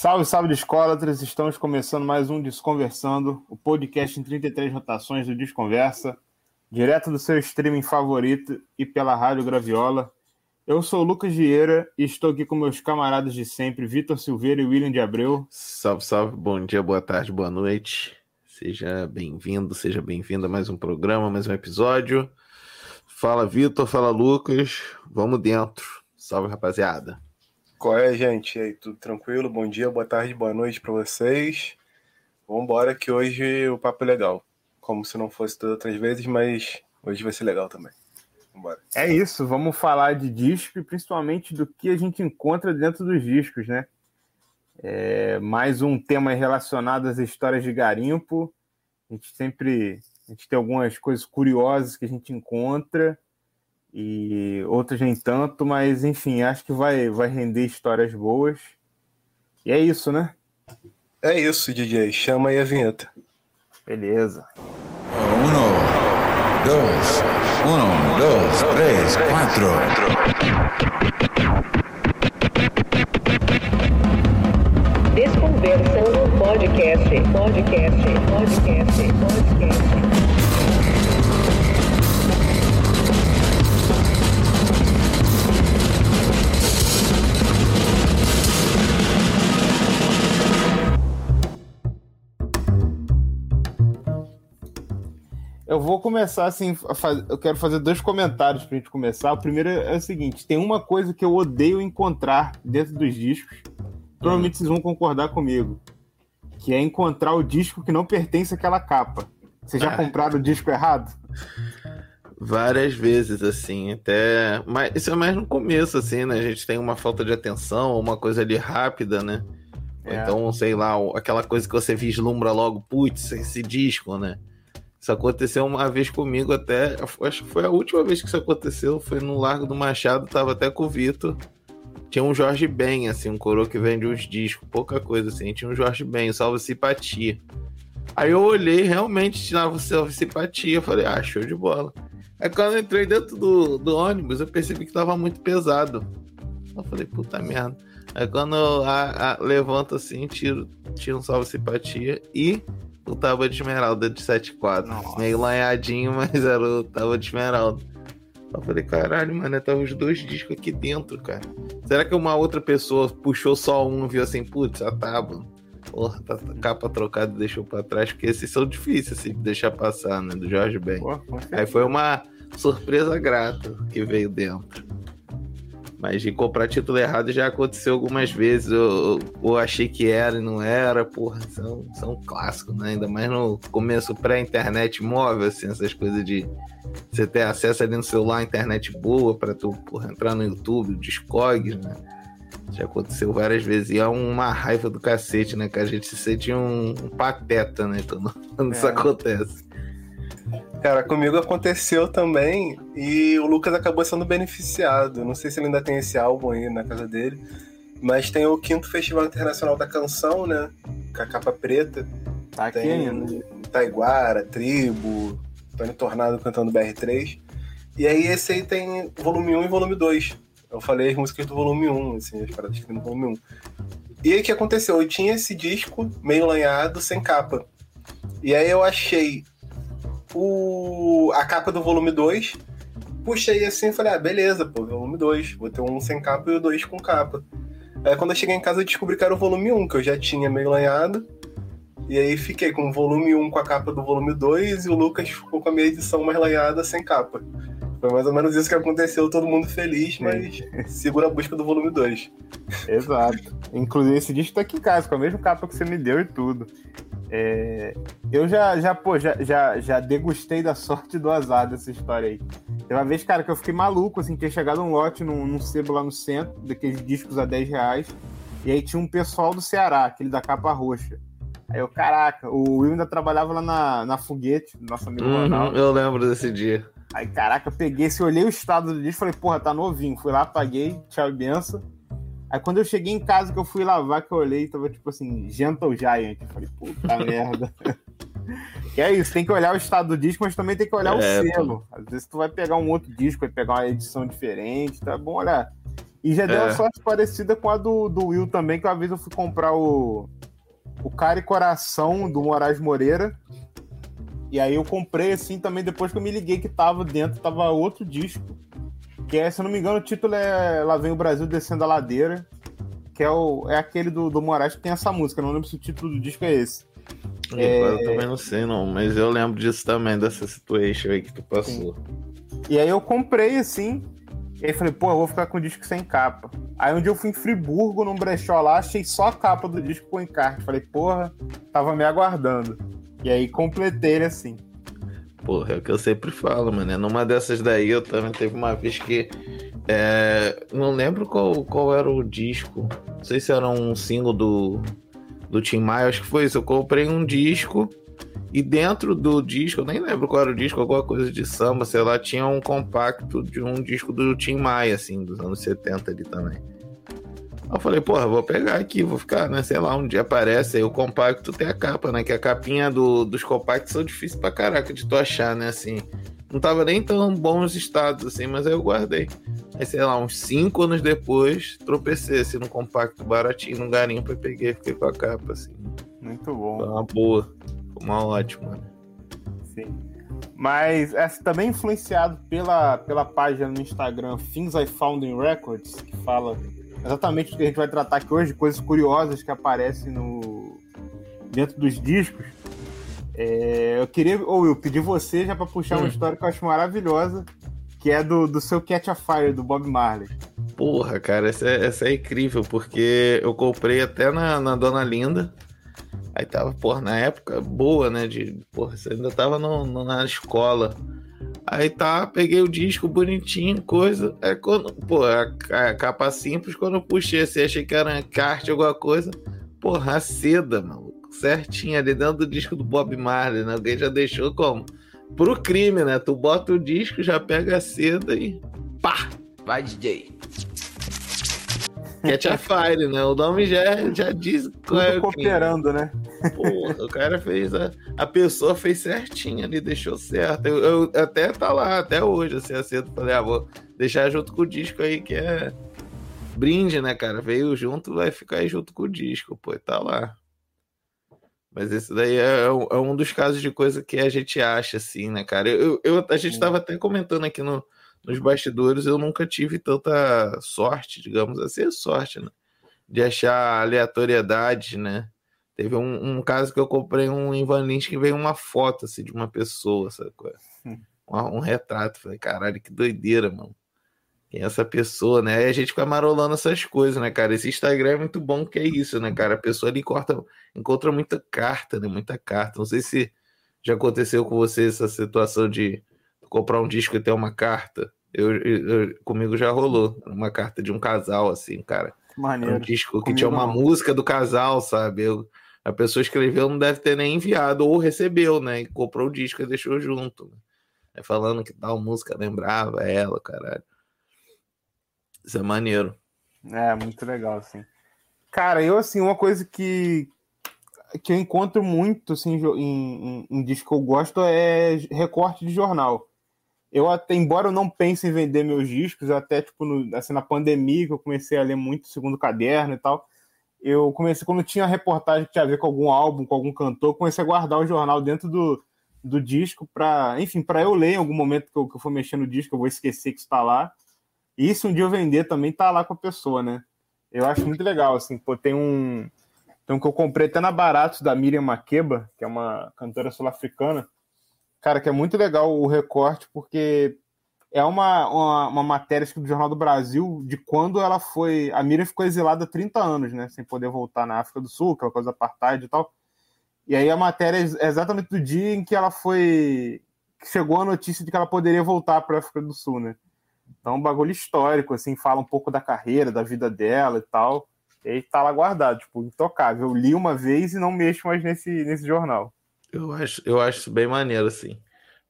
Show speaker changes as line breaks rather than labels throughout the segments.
Salve, salve, Discólatras! Estamos começando mais um Desconversando, o podcast em 33 rotações do Desconversa, direto do seu streaming favorito e pela Rádio Graviola. Eu sou o Lucas Vieira e estou aqui com meus camaradas de sempre, Vitor Silveira e William de Abreu.
Salve, salve, bom dia, boa tarde, boa noite. Seja bem-vindo, seja bem-vindo a mais um programa, mais um episódio. Fala, Vitor, fala, Lucas. Vamos dentro. Salve, rapaziada.
Qual é, gente? E aí, tudo tranquilo? Bom dia, boa tarde, boa noite para vocês. Vamos embora que hoje o papo é legal. Como se não fosse todas outras vezes, mas hoje vai ser legal também.
Vambora. É isso, vamos falar de disco e principalmente do que a gente encontra dentro dos discos, né? É, mais um tema relacionado às histórias de garimpo. A gente sempre a gente tem algumas coisas curiosas que a gente encontra e outras nem tanto, mas enfim, acho que vai, vai render histórias boas. E é isso, né?
É isso, DJ. Chama aí a vinheta.
Beleza.
Uno, dois, um, dois, três, quatro.
Desconversando podcast, podcast, podcast, podcast.
Eu vou começar assim, faz... eu quero fazer dois comentários pra gente começar. O primeiro é o seguinte: tem uma coisa que eu odeio encontrar dentro dos discos. Provavelmente vocês vão concordar comigo. Que é encontrar o disco que não pertence àquela capa. Vocês já ah. compraram o disco errado?
Várias vezes, assim, até. Mas isso é mais no começo, assim, né? A gente tem uma falta de atenção, uma coisa ali rápida, né? É. Então, sei lá, aquela coisa que você vislumbra logo, putz, esse disco, né? Isso aconteceu uma vez comigo até. Acho que foi a última vez que isso aconteceu. Foi no Largo do Machado, tava até com o Vitor. Tinha um Jorge Ben, assim, um coroa que vende uns discos, pouca coisa assim. Tinha um Jorge Ben, Salve Simpatia. Aí eu olhei, realmente tinha Salve Simpatia. Falei, ah, show de bola. Aí quando eu entrei dentro do, do ônibus, eu percebi que tava muito pesado. Eu falei, puta merda. Aí quando eu a, a, levanto assim, tiro, tiro um Salve Simpatia e o Tábua de Esmeralda de 7.4. Meio lanhadinho, mas era o Tábua de Esmeralda. Eu falei, caralho, mano, tava os dois discos aqui dentro, cara. Será que uma outra pessoa puxou só um e viu assim, putz, a tábua? Porra, tá capa trocada e deixou pra trás, porque esses são difíceis assim, de deixar passar, né? Do Jorge Ben. Aí foi uma surpresa grata que veio dentro. Mas de comprar título errado já aconteceu algumas vezes. Eu, eu achei que era e não era. Porra, são, são clássicos, né? Ainda mais no começo pré-internet móvel, assim, essas coisas de você ter acesso ali no celular, internet boa, para tu porra, entrar no YouTube, Discogs, né? Já aconteceu várias vezes. E é uma raiva do cacete, né? Que a gente se sente um, um pateta, né? Quando, quando é. isso acontece.
Cara, comigo aconteceu também e o Lucas acabou sendo beneficiado. Não sei se ele ainda tem esse álbum aí na casa dele, mas tem o quinto Festival Internacional da Canção, né? Com a capa preta.
Tá aqui
tem
ainda.
Taiguara, Tribo, Tony Tornado cantando BR3. E aí esse aí tem volume 1 e volume 2. Eu falei as músicas do volume 1, assim, as paradas que tem no volume 1. E aí o que aconteceu? Eu tinha esse disco meio lanhado, sem capa. E aí eu achei o, a capa do volume 2. Puxei assim e falei, ah, beleza, pô, volume 2. Vou ter um sem capa e o dois com capa. Aí quando eu cheguei em casa eu descobri que era o volume 1, que eu já tinha meio lanhado. E aí fiquei com o volume 1 com a capa do volume 2 e o Lucas ficou com a minha edição mais lanhada sem capa. Foi mais ou menos isso que aconteceu, todo mundo feliz, mas segura a busca do volume 2.
Exato. Inclusive esse disco tá aqui em casa, com a mesma capa que você me deu e tudo. É, eu já, já, pô, já, já, já degustei da sorte do azar dessa história aí. Teve uma vez, cara, que eu fiquei maluco, assim, tinha chegado um lote num, num sebo lá no centro, daqueles discos a 10 reais, e aí tinha um pessoal do Ceará, aquele da capa roxa. Aí eu, caraca, o Will ainda trabalhava lá na, na Foguete, nosso amigo
uhum, Ronaldo. Eu lembro desse dia.
Aí, caraca, peguei, se olhei o estado do disco, falei, porra, tá novinho. Fui lá, paguei, tchau e benção. Aí quando eu cheguei em casa que eu fui lavar, que eu olhei, tava tipo assim, Gentle Giant. Eu falei, puta merda. que é isso, tem que olhar o estado do disco, mas também tem que olhar é, o selo. Às vezes tu vai pegar um outro disco, vai pegar uma edição diferente, tá bom olhar. E já deu
É.
uma sorte parecida com a do, do Will também, que uma vez eu fui comprar o, o Cara e Coração do Moraes Moreira. E aí eu comprei assim também, depois que eu me liguei que tava dentro, tava outro disco. Que é, se eu não me engano, o título é Lá Vem o Brasil Descendo a Ladeira. Que é, o, é aquele do, do Moraes que tem essa música. Não lembro se o título do disco é esse. É.
Eu também não sei, não, mas eu lembro disso também, dessa situation aí que tu passou.
E aí eu comprei assim. E aí falei, pô, eu vou ficar com o disco sem capa. Aí um dia eu fui em Friburgo, num brechó lá, achei só a capa do disco com encarte. Falei, porra, tava me aguardando. E aí completei ele assim.
Porra, é o que eu sempre falo, mano. É Numa dessas daí, eu também teve uma vez que. é, não lembro qual, qual era o disco. Não sei se era um single do, do Tim Maia, acho que foi isso. Eu comprei um disco e dentro do disco, eu nem lembro qual era o disco, alguma coisa de samba, sei lá, tinha um compacto de um disco do Tim Maia, assim, dos anos 70 ali também. Aí eu falei, porra, vou pegar aqui, vou ficar, né? Sei lá, um dia aparece, aí o compacto tem a capa, né? Que a capinha do, dos compactos são difíceis pra caraca de tu achar, né? Assim, não tava nem tão bons estados, assim, mas aí eu guardei. Aí, sei lá, uns cinco anos depois, tropecei, assim, no compacto baratinho, no garimpo, e peguei, fiquei com a capa, assim.
Muito
Foi
bom.
uma boa, foi uma ótima, né?
Sim. Mas essa também influenciado pela, pela página no Instagram Things I Found in Records, que fala exatamente do que a gente vai tratar aqui hoje, coisas curiosas que aparecem no dentro dos discos. É, eu queria, ou eu pedi você já para puxar uma
Hum.
história que eu acho maravilhosa, que é do, do seu Catch a Fire, do Bob Marley.
Porra, cara, essa é, essa é incrível, porque eu comprei até na, na Dona Linda. Aí tava, porra, na época boa, né? De, porra, você ainda tava no, no- na escola. Aí tá, peguei o disco bonitinho, coisa. Aí quando, pô, a, a capa simples, quando eu puxei assim, achei que era encarte, alguma coisa. Porra, a seda, maluco. Certinho ali dentro do disco do Bob Marley, né? Alguém já deixou como? Pro crime, né? Tu bota o disco, já pega a seda e pá!
Vai, DJ.
Catch a Fire, né? O nome já, já diz é
Tudo
crime.
cooperando, né?
Porra, o cara fez a, a pessoa fez certinho ali, deixou certo. Eu, eu- até tá lá, até hoje, assim, aceito. Falei, ah, vou deixar junto com o disco aí, que é brinde, né, cara? Veio junto, vai ficar aí junto com o disco, pô, e tá lá. Mas esse daí é, um- é um dos casos de coisa que a gente acha, assim, né, cara? Eu, eu- a gente tava até comentando aqui no- nos bastidores, eu nunca tive tanta sorte, digamos assim, sorte, né? De achar aleatoriedade, né? Teve um, um caso que eu comprei um Ivan Lins que veio uma foto assim, de uma pessoa, sabe? é?
Hum.
Um, um retrato. Falei, caralho, que doideira, mano. Quem é essa pessoa, né? Aí a gente fica marolando essas coisas, né, cara? Esse Instagram é muito bom que é isso, né, cara? A pessoa ali corta, encontra muita carta, né? Muita carta. Não sei se já aconteceu com você essa situação de comprar um disco e ter uma carta. Eu, eu- comigo já rolou. Uma carta de um casal, assim, cara. Era um
Maneiro.
disco que
Comigo
tinha uma
não.
música do casal, sabe? Eu- a pessoa escreveu, não deve ter nem enviado, ou recebeu, né? E comprou o disco e deixou junto. Né? Aí falando que tal música lembrava ela, caralho. Isso é maneiro.
É, muito legal, assim. Cara, eu, assim, uma coisa que, que eu encontro muito, assim, em, em, em disco que eu gosto é recorte de jornal. Eu até, embora eu não pense em vender meus discos, até, tipo, no- assim, na pandemia, que eu comecei a ler muito segundo caderno e tal, eu comecei, quando tinha reportagem que tinha a ver com algum álbum, com algum cantor, comecei a guardar o jornal dentro do, do disco para, enfim, para eu ler em algum momento que eu, que eu for mexer no disco, eu vou esquecer que está lá. E se um dia eu vender também tá lá com a pessoa, né? Eu acho muito legal, assim, pô, tem um. Tem um que eu comprei até na Baratos da Miriam Makeba, que é uma cantora sul-africana. Cara, que é muito legal o recorte, porque é uma, uma, uma matéria do Jornal do Brasil de quando ela foi. A Miriam ficou exilada há 30 anos, né? Sem poder voltar na África do Sul, aquela coisa da apartheid e tal. E aí a matéria é exatamente do dia em que ela foi. que chegou a notícia de que ela poderia voltar para a África do Sul, né? Então, um bagulho histórico, assim, fala um pouco da carreira, da vida dela e tal. E aí tá lá guardado, tipo, intocável. Eu li uma vez e não mexo mais nesse, nesse jornal.
Eu acho, eu acho bem maneiro, assim.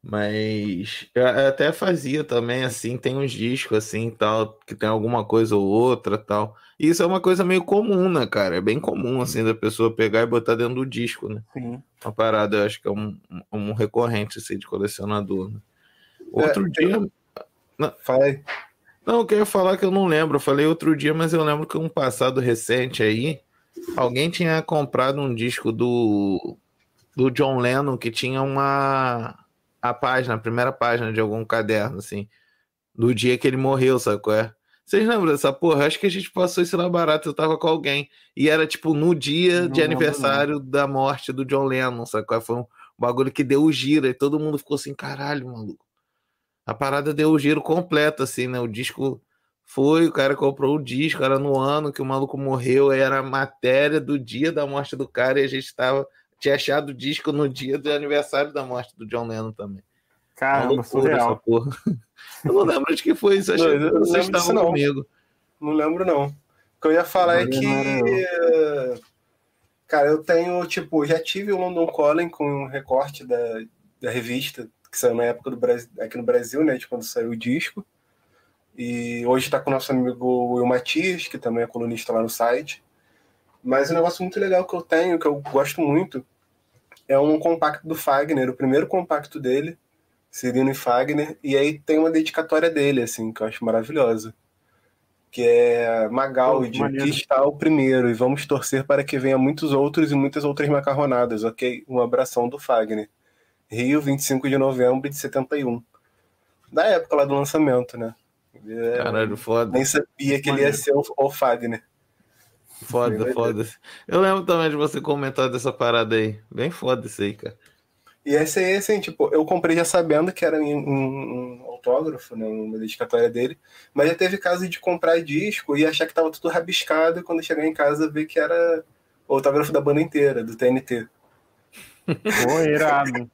Mas eu até fazia também, assim, tem uns discos, assim, tal, que tem alguma coisa ou outra, tal. E isso é uma coisa meio comum, né, cara? É bem comum, assim, da pessoa pegar e botar dentro do disco, né?
Sim.
Uma parada, eu acho que é um, um recorrente, assim, de colecionador, né? Outro
É,
dia...
Aí.
Não, eu queria falar que eu não lembro. Eu falei outro dia, mas eu lembro que um passado recente aí, alguém tinha comprado um disco do, do John Lennon que tinha uma a página, a primeira página de algum caderno, assim, do dia que ele morreu, sabe qual é? Vocês lembram dessa porra? Acho que a gente passou isso lá barato, eu tava com alguém. E era tipo no dia
Não
de aniversário da morte do John Lennon, sabe qual é? Foi um bagulho que deu o giro e todo mundo ficou assim, caralho, maluco. A parada deu o giro completo, assim, né? O disco foi, o cara comprou o disco, era no ano que o maluco morreu, era a matéria do dia da morte do cara e a gente tava, tinha achado o disco no dia do aniversário da morte do John Lennon também.
Caramba,
loucura
surreal.
porra. Eu não lembro de que foi isso, acho
Não,
que vocês estavam
não.
comigo.
Não lembro, não. O que eu ia falar é
Não
que.
era
eh, Cara, eu tenho, tipo, já tive o London Calling com um recorte da, da revista, que saiu na época do Brasil, aqui no Brasil, né? De quando saiu o disco. E hoje está com o nosso amigo Will Matias, que também é colunista lá no site. Mas um negócio muito legal que eu tenho, que eu gosto muito, é um compacto do Fagner, o primeiro compacto dele, Cirino e Fagner, e aí tem uma dedicatória dele, assim, que eu acho maravilhosa. Que é Magaldi,
maneiro.
que está o primeiro, e vamos torcer para que venha muitos outros e muitas outras macarronadas, ok? Um abração do Fagner. Rio, 25 de novembro de 71. Da época lá do lançamento, né? É,
Caralho, foda.
nem sabia que ele ia ser o, o Fagner.
Foda,
Bem
foda. Eu lembro também de você comentar dessa parada aí. Bem foda isso aí, cara.
E esse aí, assim, tipo, eu comprei já sabendo que era um, um- um autógrafo, né, uma dedicatória dele, mas já teve caso de comprar disco e achar que tava tudo rabiscado e quando chegar em casa ver que era o autógrafo da banda inteira, do TNT.
Pô, irado.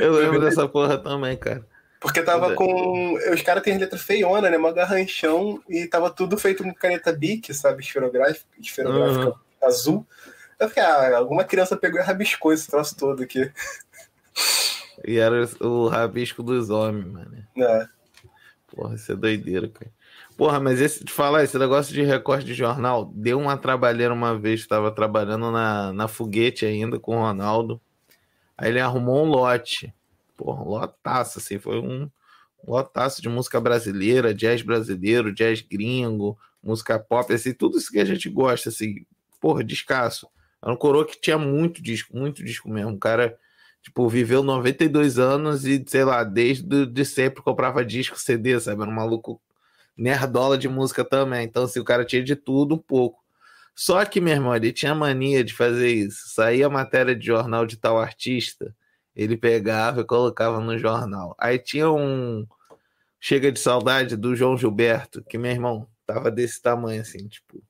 Eu lembro dessa porra também, cara.
Porque tava
É.
com. Os caras têm letra feiona, né? Uma garranchão e tava tudo feito com caneta Bic, sabe? Esferográfica, esferográfica
Uhum.
azul. Eu fiquei, ah, alguma criança pegou e rabiscou esse troço todo aqui.
E era o rabisco dos homens, mano.
É.
Porra, isso é doideira, cara. Porra, mas esse, te falar, esse negócio de recorte de jornal, deu uma trabalheira uma vez, tava trabalhando na, na foguete ainda com o Ronaldo. Aí ele arrumou um lote. Porra, lotaço, assim, foi um, um lotaço de música brasileira, jazz brasileiro, jazz gringo, música pop, assim, tudo isso que a gente gosta, assim, porra, descasso. Era um coroa que tinha muito disco, muito disco mesmo. O cara, tipo, viveu 92 anos e, sei lá, desde de sempre comprava disco, CD, sabe? Era um maluco nerdola de música também. Então, assim, o cara tinha de tudo um pouco. Só que, meu irmão, ele tinha mania de fazer isso. Saía matéria de jornal de tal artista, ele pegava e colocava no jornal. Aí tinha um Chega de Saudade do João Gilberto, que, meu irmão, tava desse tamanho, assim, tipo,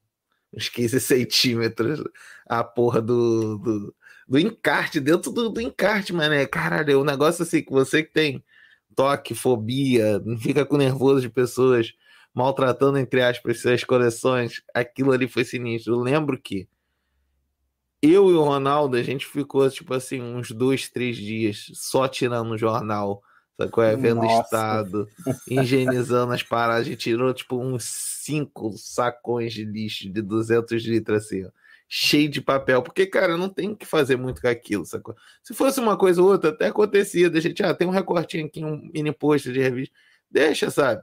uns 15 centímetros a porra do, do, do encarte, dentro do, do encarte, mané. Caralho, é um negócio assim que você que tem toque, fobia, fica com nervoso de pessoas maltratando, entre aspas, suas coleções, aquilo ali foi sinistro. Eu lembro que eu e o Ronaldo, a gente ficou, tipo assim, uns dois, três dias só tirando o jornal, qual é? Vendo
Nossa.
estado, higienizando as paradas. A gente tirou, tipo, uns cinco sacões de lixo de 200 litros, assim, ó, cheio de papel. Porque, cara, não tem o que fazer muito com aquilo, sacou? Se fosse uma coisa ou outra, até acontecia. Da gente, ah, tem um recortinho aqui, um mini post de revista. Deixa, sabe?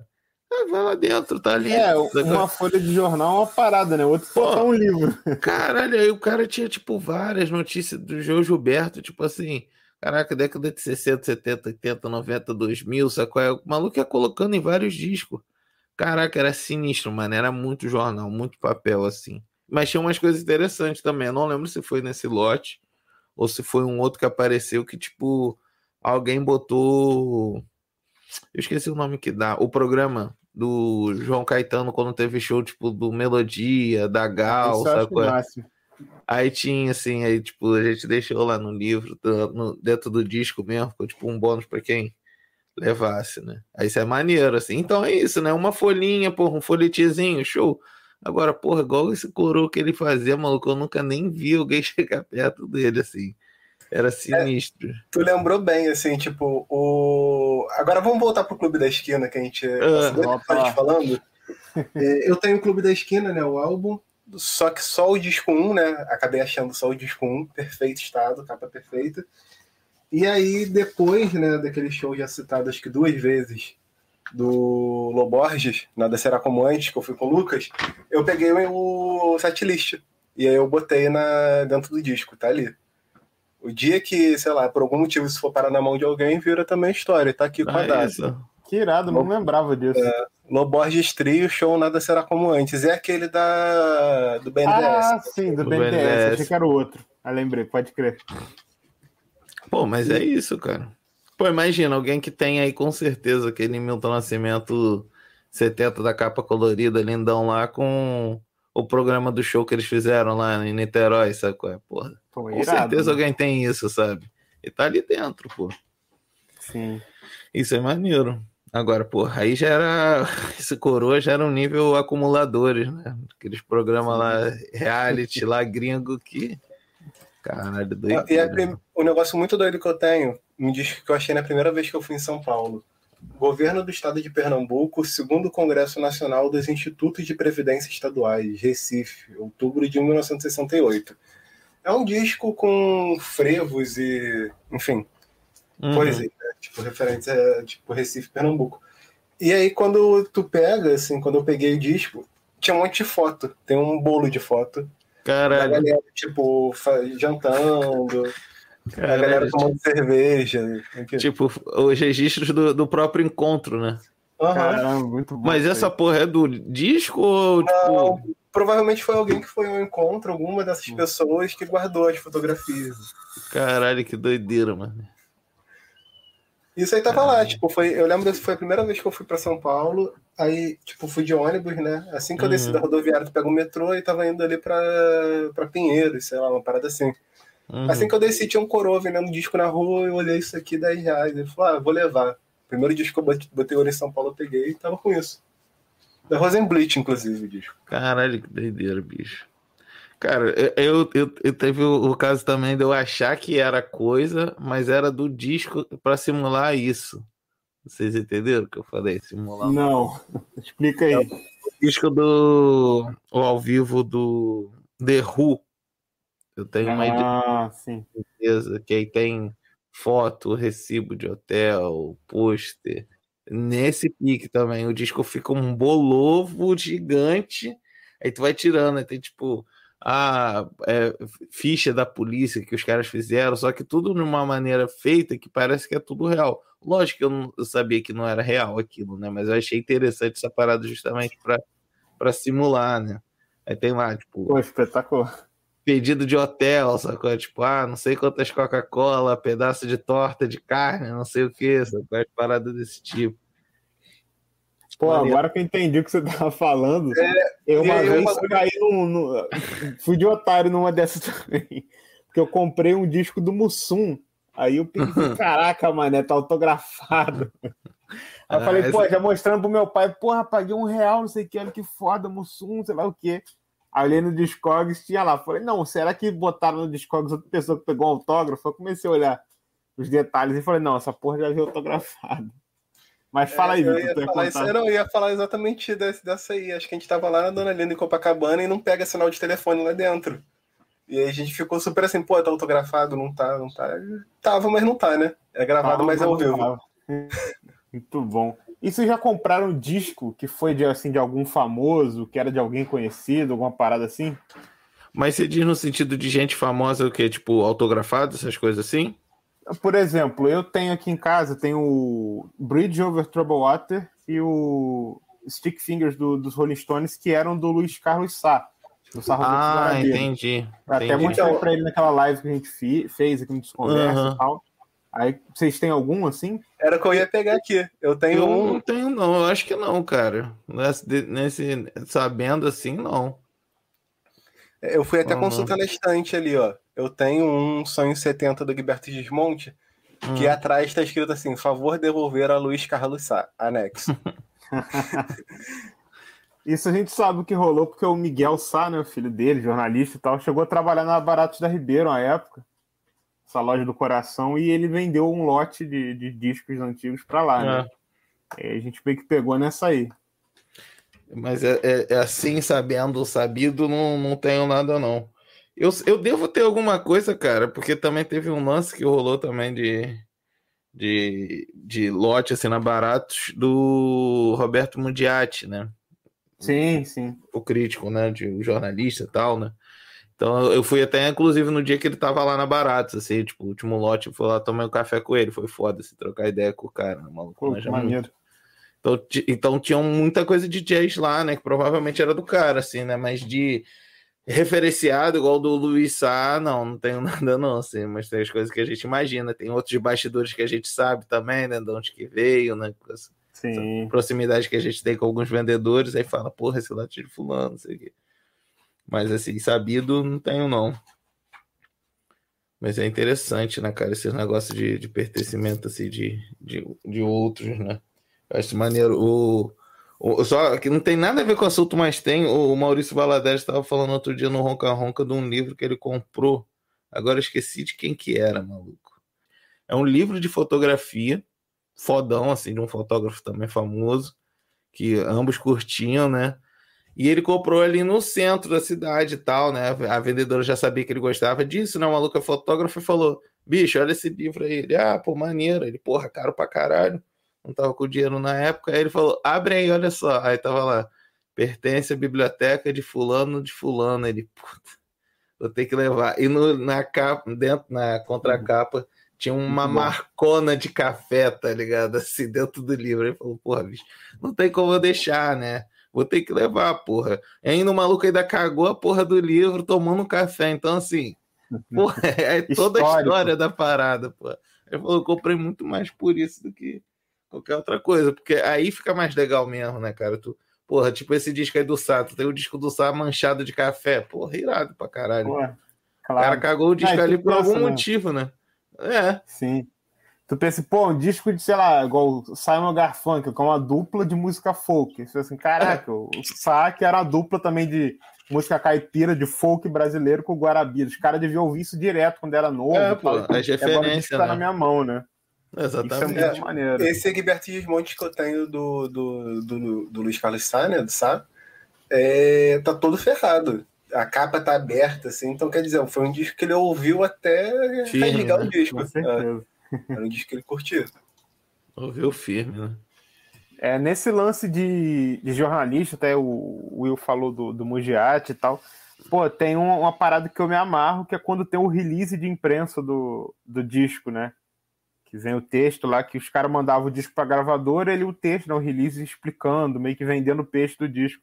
Ah, vai lá dentro, tá ali.
É, uma folha de jornal é uma parada, né? Outro
Pô.
tá um livro.
Caralho, aí o cara tinha, tipo, várias notícias do João Gilberto, tipo assim, caraca, década de 60, 70, 80, 90, 2000, sacou? O maluco ia colocando em vários discos. Caraca, era sinistro, mano, era muito jornal, muito papel, assim. Mas tinha umas coisas interessantes também, eu não lembro se foi nesse lote ou se foi um outro que apareceu que, tipo, alguém botou... Eu esqueci o nome que dá, o programa do João Caetano quando teve show, tipo, do Melodia, da Gal, sacou?
máximo.
Aí tinha assim, aí tipo, a gente deixou lá no livro, no- dentro do disco mesmo, ficou tipo um bônus pra quem levasse, né? Aí isso é maneiro, assim. Então é isso, né? Uma folhinha, porra, um folhetezinho, show. Agora, porra, igual esse coroa que ele fazia, maluco, eu nunca nem vi alguém chegar perto dele, assim. Era sinistro.
Tu lembrou bem, assim, tipo, o. Agora vamos voltar pro Clube da Esquina, que a gente
Ah,
falando. É, eu tenho o Clube da Esquina, né? O álbum. Só que só o disco 1, né? Acabei achando só o disco 1, perfeito estado, capa perfeita. E aí, depois, né, daquele show já citado acho que duas vezes, do Loborges, Nada Será Como Antes, que eu fui com o Lucas, eu peguei o setlist. E aí eu botei na, dentro do disco, tá ali. O dia que, sei lá, por algum motivo isso for parar na mão de alguém, vira também história, tá aqui com a
Ah,
data.
isso.
Que irado, não lembrava disso.
É, Loborges Trio, show Nada Será Como Antes. É aquele da, do BNDES.
ah, sim, do
Do
BNDES.
BNDES.
Achei que era o outro. Ah, lembrei, pode crer.
Pô, mas é isso, cara. Pô, imagina, alguém que tem aí com certeza aquele Milton Nascimento 70 da capa colorida, lindão lá, com o programa do show que eles fizeram lá em Niterói, sabe qual é? Porra,
Pô,
com
irado,
certeza
né?
alguém tem isso, sabe? E tá ali dentro, pô.
Sim.
Isso é maneiro. Agora, porra, aí já era. Esse coroa já era um nível acumuladores, né? Aqueles programas lá, reality lá, gringo que. Caralho,
E
doido.
prim- o negócio muito doido que eu tenho, um disco que eu achei na primeira vez que eu fui em São Paulo. Governo do Estado de Pernambuco, segundo Congresso Nacional dos Institutos de Previdência Estaduais, Recife, outubro de 1968. É um disco com frevos e, enfim,
Uhum.
coisas, né? tipo, referentes a tipo, Recife, Pernambuco. E aí, quando tu pega, assim, quando eu peguei o disco, tinha um monte de foto. Tem um bolo de foto. Da
Caralho,
galera, tipo, jantando, a galera
caralho.
tomando cerveja. enfim.
Tipo, os registros do, do próprio encontro, né?
Aham.
Caramba, muito bom.
Mas essa porra é do disco ou, tipo.
Não, provavelmente foi alguém que foi ao encontro, alguma dessas
Hum.
pessoas que guardou as fotografias.
Caralho, que doideira, mano.
Isso aí tava lá, tipo, foi, eu lembro que foi a primeira vez que eu fui pra São Paulo, aí, tipo, fui de ônibus, né? Assim que eu desci
Uhum.
da rodoviária, tu pega o metrô e tava indo ali pra, pra Pinheiros, sei lá, uma parada assim.
Uhum.
Assim que eu desci, tinha um coroa vendendo disco na rua, eu olhei isso aqui, 10 reais. Ele falou, ah, vou levar. Primeiro disco que eu botei- olho em São Paulo, eu peguei e tava com isso. Da Rosenblit, inclusive, o disco.
Caralho, que doideira, bicho. Cara, eu, eu, eu, teve o, o caso também de eu achar que era coisa, mas era do disco pra simular isso. Vocês entenderam o que eu falei? Simular.
Não, explica aí.
disco do. O ao vivo do The Who. Eu tenho uma ideia.
Ah, sim.
certeza que aí tem foto, recibo de hotel, pôster. Nesse pique também, o disco fica um bolovo gigante. Aí tu vai tirando, aí tem tipo a é, ficha da polícia que os caras fizeram, só que tudo de uma maneira feita que parece que é tudo real. Lógico que eu, não, eu sabia que não era real aquilo, né? Mas eu achei interessante essa parada justamente para simular, né? Aí tem lá, tipo,
Pô, espetacular.
Pedido de hotel, sacou? Tipo, ah, não sei quantas Coca-Cola, pedaço de torta de carne, não sei o que, sacou? As paradas desse tipo.
Pô,
Maneiro.
agora que eu entendi o que você tava falando, eu
e
uma
aí
vez caí num, num- Fui de otário numa dessas também. Porque eu comprei um disco do Mussum. Aí eu pensei, caraca, mané, tá autografado. Aí eu
Ah,
falei, pô,
essa-
já mostrando pro meu pai, porra, paguei um real, não sei o que, olha que foda, Mussum, sei lá o quê. Aí olhei no Discogs, tinha lá. Falei, não, será que botaram no Discogs outra pessoa que pegou um autógrafo? Eu comecei a olhar os detalhes e falei, não, essa porra já veio autografada. Mas fala aí,
É, eu
Vitor,
ia isso, eu não, eu ia falar exatamente desse, dessa aí. Acho que a gente tava lá na Dona Linda em Copacabana e não pega sinal de telefone lá dentro. E aí a gente ficou super assim, pô, tá autografado, não tá, não tá. Tava, mas não tá, né? É gravado,
Tava,
mas é ao vivo.
Muito bom. E vocês já compraram um disco que foi de, assim, de algum famoso, que era de alguém conhecido, alguma parada assim?
Mas você diz no sentido de gente famosa o quê? Tipo, autografado, essas coisas assim?
Por exemplo, eu tenho aqui em casa, tenho o Bridge Over Troubled Water e o Stick Fingers do- dos Rolling Stones, que eram do Luiz Carlos Sá. Do Sá
Ah,
Varadeiro.
entendi.
Até
entendi.
mostrei pra ele naquela live que a gente fez aqui no Desconversa
Aham.
e tal. Aí, vocês têm algum assim?
Era o que eu ia pegar aqui. Eu tenho
Eu
um.
não tenho, não. Eu acho que não, cara. Nesse, nesse- sabendo assim, não.
Eu fui até
Uhum.
consultar na estante ali, ó. Eu tenho um Sonho 70 do Gilberto Gismonte, que
Hum.
atrás tá escrito assim: favor devolver a Luiz Carlos Sá, anexo.
Isso a gente sabe o que rolou, porque o Miguel Sá, né, o filho dele, jornalista e tal, chegou a trabalhar na Baratos da Ribeiro na época, essa loja do coração, e ele vendeu um lote de, de discos antigos pra lá, né?
É.
E a gente meio que pegou nessa aí.
Mas é, é- é assim, sabendo, sabido, não, não tenho nada, não. Eu, eu devo ter alguma coisa, cara, porque também teve um lance que rolou também de, de, de lote assim na Baratos do Roberto Mundiati, né?
Sim, sim.
O crítico, né? De, o jornalista e tal, né? Então eu fui até, inclusive, no dia que ele tava lá na Baratos, assim, tipo, o último lote, eu fui lá tomar um café com ele. Foi foda se trocar ideia com o cara, maluco.
Pô, maneiro.
Então, então tinha muita coisa de jazz lá, né? Que provavelmente era do cara, assim, né? Mas de referenciado igual do Luiz Sá, não, não tenho nada não, assim. Mas tem as coisas que a gente imagina. Tem outros bastidores que a gente sabe também, né? De onde que veio, né?
Sim.
proximidade que a gente tem com alguns vendedores. Aí fala, porra, esse lote de fulano, não sei o quê. Mas, assim, sabido, não tenho não. Mas é interessante, né, cara? Esse negócio de, de pertencimento, assim, de, de, de outros, né? Eu acho maneiro. O, o, só que não tem nada a ver com o assunto, mas tem. O Maurício Valadares estava falando outro dia no Ronca Ronca de um livro que ele comprou. Agora esqueci de quem que era, maluco. É um livro de fotografia, fodão, assim, de um fotógrafo também famoso, que ambos curtiam, né? E ele comprou ali no centro da cidade e tal, né? A vendedora já sabia que ele gostava disso, né? O maluco é fotógrafo e falou: bicho, olha esse livro aí. Ele, ah, pô, maneiro. Ele, porra, caro pra caralho. Não tava com dinheiro na época. Aí ele falou: abre aí, olha só. Aí tava lá: pertence à biblioteca de Fulano de Fulano. Ele, puta, vou ter que levar. E no, na capa, dentro, na contracapa, tinha uma marcona de café, tá ligado? Assim, dentro do livro. Ele falou: porra, bicho, não tem como eu deixar, né? Vou ter que levar, porra. E ainda o maluco ainda cagou a porra do livro tomando um café. Então, assim, porra, é toda a história da parada, porra. Ele falou, comprei muito mais por isso do que qualquer outra coisa. Porque aí fica mais legal mesmo, né, cara? Tu, porra, tipo esse disco aí do Sá, tu tem o disco do Sá manchado de café. Porra, irado pra caralho.
Pô,
o cara
claro.
cagou o disco
Ah,
ali por
pensa,
algum
né?
motivo, né? É,
Sim. Tu pensa, pô, um disco de, sei lá, igual o Simon Garfunkel, que é uma dupla de música folk. Você assim, caraca, o Sá, que era a dupla também de música caipira, de folk brasileiro com o Guarabira. Os caras deviam ouvir isso direto quando era novo.
É, pô, as
E agora o disco
referências,
tá
né?
na minha mão, né? Isso é
exatamente.
maneiro.
Esse Egberto Gismonte que eu tenho do, do, do, do Luiz Carlos Sá, né? Do Sá, é, tá todo ferrado. A capa tá aberta, assim, então quer dizer, foi um disco que ele ouviu até
Firme,
ligar
né?
o disco.
Com certeza.
É, era um disco que ele curtia.
Ouviu firme, né?
É, nesse lance de, de jornalista, até o Will falou do, do Mugiati e tal. Pô, tem uma, uma parada que eu me amarro, que é quando tem o release de imprensa do, do disco, né? Que vem o texto lá, que os caras mandavam o disco pra gravadora, ele o texto, né, o release explicando, meio que vendendo o peixe do disco.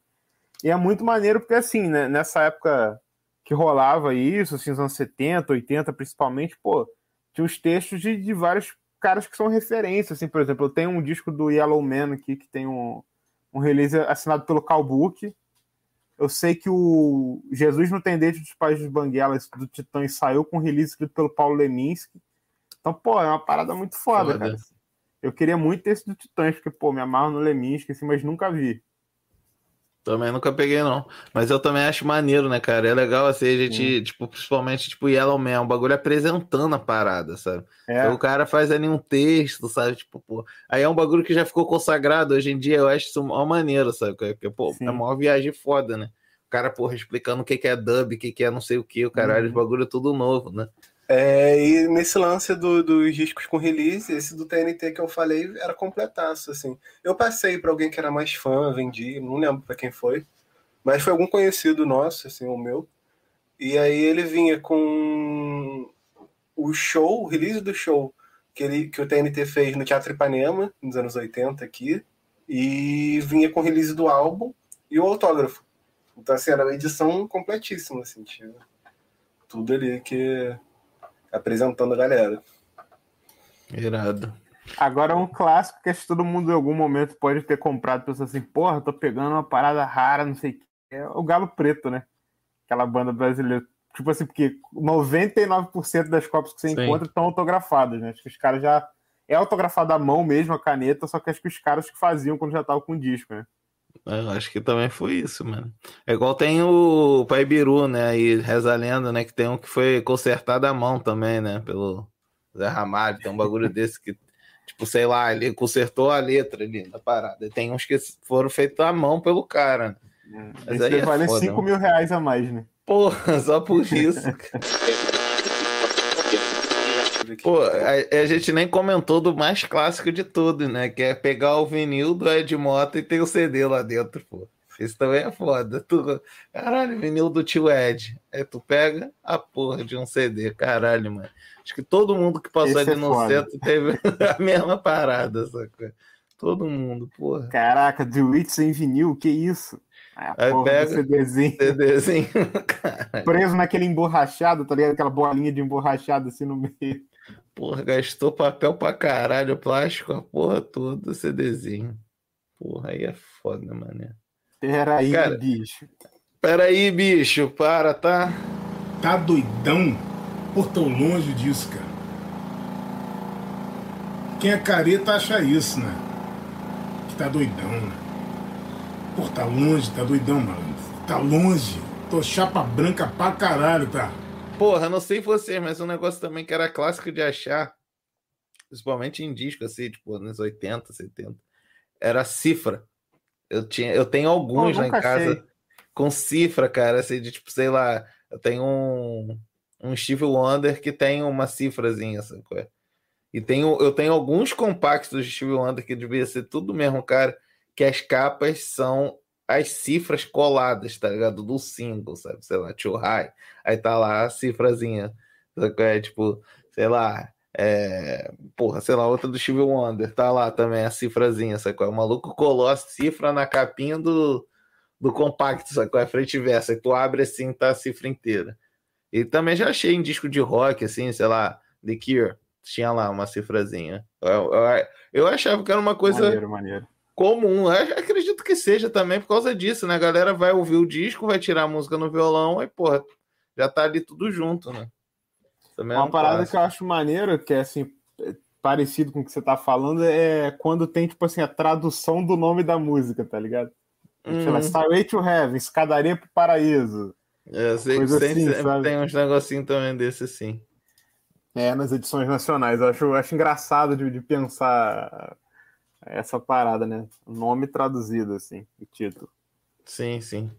E é muito maneiro, porque assim, né, nessa época que rolava isso, assim, nos anos 70, 80 principalmente, pô, tinha os textos de, de vários caras que são referência, assim, por exemplo, eu tenho um disco do Yellow Man aqui, que tem um, um release assinado pelo Calbook, eu sei que o Jesus no Tendente dos Pais dos Banguelas do Titãs saiu com um release escrito pelo Paulo Leminski, então, pô, é uma parada muito foda,
Foda.
cara. Eu queria muito esse do Titãs, porque, pô, me amarro no Leminski, assim, mas nunca vi.
Também nunca peguei, não. Mas eu também acho maneiro, né, cara? É legal assim, a gente, tipo, principalmente, tipo, Yellow Man, um bagulho apresentando a parada, sabe?
É,
Então, o cara faz ali um texto, sabe? Tipo, pô. Aí é um bagulho que já ficou consagrado. Hoje em dia eu acho isso uma maneiro, sabe? Porque, pô,
Sim.
é uma viagem foda, né? O cara, porra, explicando o que é dub, o que que é não sei o que, o caralho,
Uhum.
os bagulho é tudo novo, né?
É, e nesse lance do- dos discos com release, esse do TNT que eu falei era completaço, assim. Eu passei para alguém que era mais fã, vendi, não lembro para quem foi, mas foi algum conhecido nosso, assim, o meu. E aí ele vinha com o show, o release do show que, ele, que o TNT fez no Teatro Ipanema, nos anos 80 aqui, e vinha com o release do álbum e o autógrafo. Então, assim, era uma edição completíssima, assim, tinha tudo ali que apresentando a galera.
Irado.
Agora um clássico que acho que todo mundo em algum momento pode ter comprado, pensando assim, porra, tô pegando uma parada rara, não sei o que. É o Galo Preto, né? Aquela banda brasileira. Tipo assim, porque 99% das cópias que você
Sim.
encontra estão autografadas, né? Acho que os caras já. É autografado à mão mesmo, a caneta, só que acho que os caras que faziam quando já estavam com o disco, né?
Eu acho que também foi isso, mano. É igual tem o Pai Biru, né? E reza a lenda, né? Que tem um que foi consertado à mão também, né? Pelo Zé Ramalho. Tem um bagulho desse que, tipo, sei lá, ele consertou a letra ali da parada. E tem uns que foram feitos à mão pelo cara. Mas
Esse
aí é
vale
foda,
5
mano.
mil reais a mais, né?
Porra, só por isso.
ver aqui.
Pô, a, a gente nem comentou do mais clássico de tudo, né? Que é pegar o vinil do Ed Mota e ter o CD lá dentro, pô. Isso também é foda. Tu, caralho, vinil do tio Ed. Aí tu pega a porra de um CD, caralho, mano. Acho que todo mundo que passou
Esse
ali
é
no
foda.
centro teve a mesma parada, sacou? Todo mundo, porra.
Caraca, The Witch sem vinil, que isso? Ah,
Aí pega-
CDzinho
CDzinho.
preso naquele emborrachado, tá ligado? Aquela bolinha de emborrachado assim no meio.
Porra, gastou papel pra caralho, plástico, a porra toda, CDzinho. Porra, aí é foda, mané.
Peraí,
Cara,
bicho.
Peraí, bicho, para, tá?
Tá doidão? Pô, tão longe disso, cara. Quem é careta acha isso, né? Que tá doidão, né? Pô, tá longe, tá doidão, mano. Tá longe. Tô chapa branca pra caralho, tá?
Porra, não sei você, mas um negócio também que era clássico de achar, principalmente em disco, assim, tipo, nos 80, 70, era cifra. Eu, tinha, eu tenho alguns lá em casa
achei.
com cifra, cara, assim, de tipo, sei lá, eu tenho um, um Steve Wonder que tem uma cifrazinha, sabe qual é? E tenho, eu tenho alguns compactos de Steve Wonder que devia ser tudo mesmo, cara, que as capas são as cifras coladas, tá ligado? Do single, sabe? Sei lá, Too High. Aí tá lá a cifrazinha. sabe É tipo, sei lá, é... porra, sei lá, outra do Steve Wonder, tá lá também a cifrazinha, sabe qual? O maluco colou a cifra na capinha do, do compacto, qual é? Frente e tu abre assim, tá a cifra inteira. E também já achei em disco de rock, assim, sei lá, The Cure, tinha lá uma cifrazinha. Eu, eu, eu achava que era uma coisa
Maneiro, maneiro.
Comum. Eu acredito que seja também por causa disso, né? A galera vai ouvir o disco, vai tirar a música no violão, aí, porra, já tá ali tudo junto, né? Também é
Uma
um
parada
clássico.
que eu acho maneiro, que é assim, é parecido com o que você tá falando, é quando tem, tipo assim, a tradução do nome da música, tá ligado?
Hum,
Sei lá, Starway to Heaven, Escadaria pro Paraíso.
é, sei,
assim,
sempre tem uns negocinhos também desse assim.
É, nas edições nacionais. Eu acho, eu acho engraçado de, de pensar essa parada, né? Nome traduzido, assim, o título.
Sim, sim.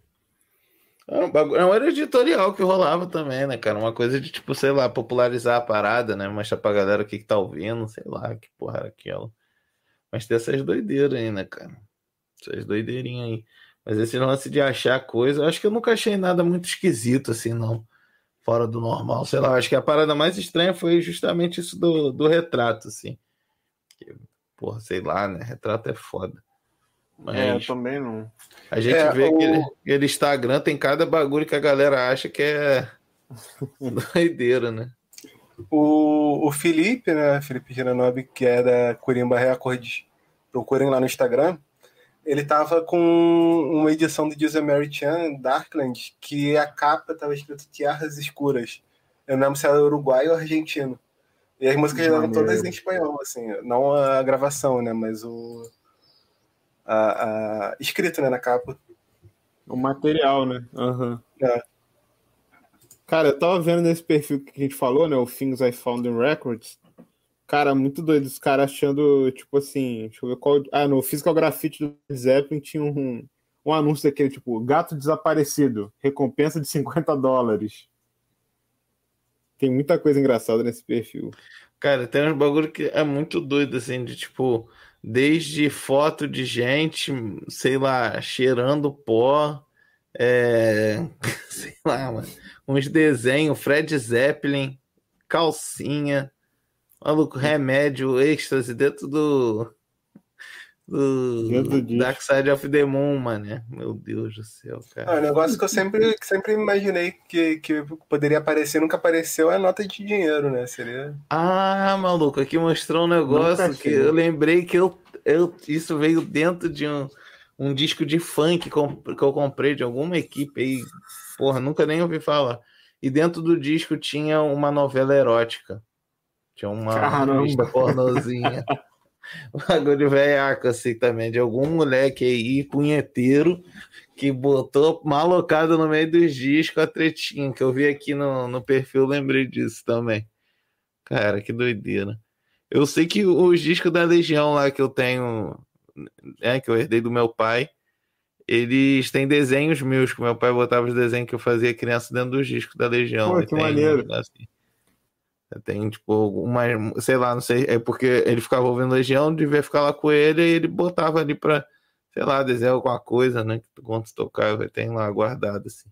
É um, bagulho, é um editorial que rolava também, né, cara? Uma coisa de, tipo, sei lá, popularizar a parada, né? Mostrar pra galera o que, que tá ouvindo, sei lá, que porra era aquela. Mas tem essas doideiras aí, né, cara? Essas doideirinhas aí. Mas esse lance de achar coisa, eu acho que eu nunca achei nada muito esquisito, assim, não. Fora do normal, sei lá. Acho que a parada mais estranha foi justamente isso do, do retrato, assim. Porra, sei lá, né? Retrato é foda. Mas...
É, eu também não.
A gente
É,
vê
o-
que ele, aquele Instagram tem cada bagulho que a galera acha que é doideira, né?
O, o Felipe, né? Felipe Giranobi, que é da Corimba Records, procurem lá no Instagram. Ele tava com uma edição do José Mary Chan, Darkland, que a capa tava escrito Tierras Escuras. Eu não lembro se era uruguaio ou argentino. E as músicas eram
Maneiro.
todas em espanhol, assim, não a gravação, né? Mas o. A, a- escrito né, na capa.
O material, né? Aham.
É.
Cara, eu tava vendo nesse perfil que a gente falou, né? O Things I Found in Records. Cara, muito doido. Os caras achando, tipo assim, deixa eu ver qual. Ah, no Physical Graffiti do Zeppelin tinha um, um anúncio daquele, tipo, gato desaparecido, recompensa de 50 dólares. Tem muita coisa engraçada nesse perfil.
Cara, tem uns bagulho que é muito doido, assim, de tipo, desde foto de gente, sei lá, cheirando pó, é... sei lá, mano, uns desenhos, Fred Zeppelin, calcinha, maluco, remédio, êxtase dentro do. Do,
disco.
Dark Side of the Moon, mano. Meu Deus do céu,
Ah,
cara.
o negócio que eu sempre, sempre imaginei que, que poderia aparecer, nunca apareceu, é nota de dinheiro, né? Seria.
Ah, maluco, aqui mostrou um negócio
Nunca
que
achei.
eu lembrei que eu, eu, isso veio dentro de um, um disco de funk que eu comprei de alguma equipe aí. Porra, nunca nem ouvi falar. E dentro do disco tinha uma novela erótica. Tinha uma revista pornozinha. Um bagulho velhaco assim também, de algum moleque aí, punheteiro, que botou malocado no meio dos discos a tretinha, que eu vi aqui no, no perfil, lembrei disso também. Cara, que doideira. Eu sei que os discos da Legião lá que eu tenho, é, que eu herdei do meu pai, eles têm desenhos meus, que meu pai botava os desenhos que eu fazia criança dentro dos discos da Legião.
Pô,
E
que
tem,
maneiro.
assim. Tem, tipo, uma. Sei lá, não sei. É porque ele ficava ouvindo Legião, devia ficar lá com ele e ele botava ali pra, sei lá, desenhar alguma coisa, né? Que quando tocava, tem lá guardado, assim.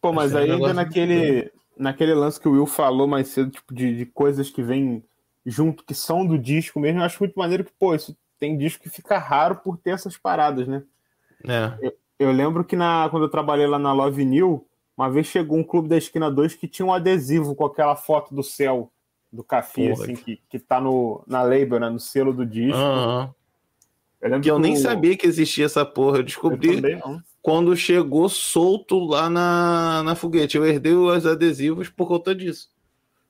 Pô, mas
um
aí ainda naquele, naquele lance que o Will falou mais cedo, tipo, de, de coisas que vêm junto, que são do disco mesmo, eu acho muito maneiro que, pô, isso tem disco que fica raro por ter essas paradas, né?
É.
Eu lembro que na, quando eu trabalhei lá na Love New, uma vez chegou um clube da esquina 2 que tinha um adesivo com aquela foto do céu do Cafi,
Porra.
assim, que, que tá no, na label, né, no selo do disco. Eu
Que eu nem
o-
sabia que existia essa porra. Eu
Eu
descobri
não.
quando chegou solto lá na, na foguete. Eu herdei os adesivos por conta disso.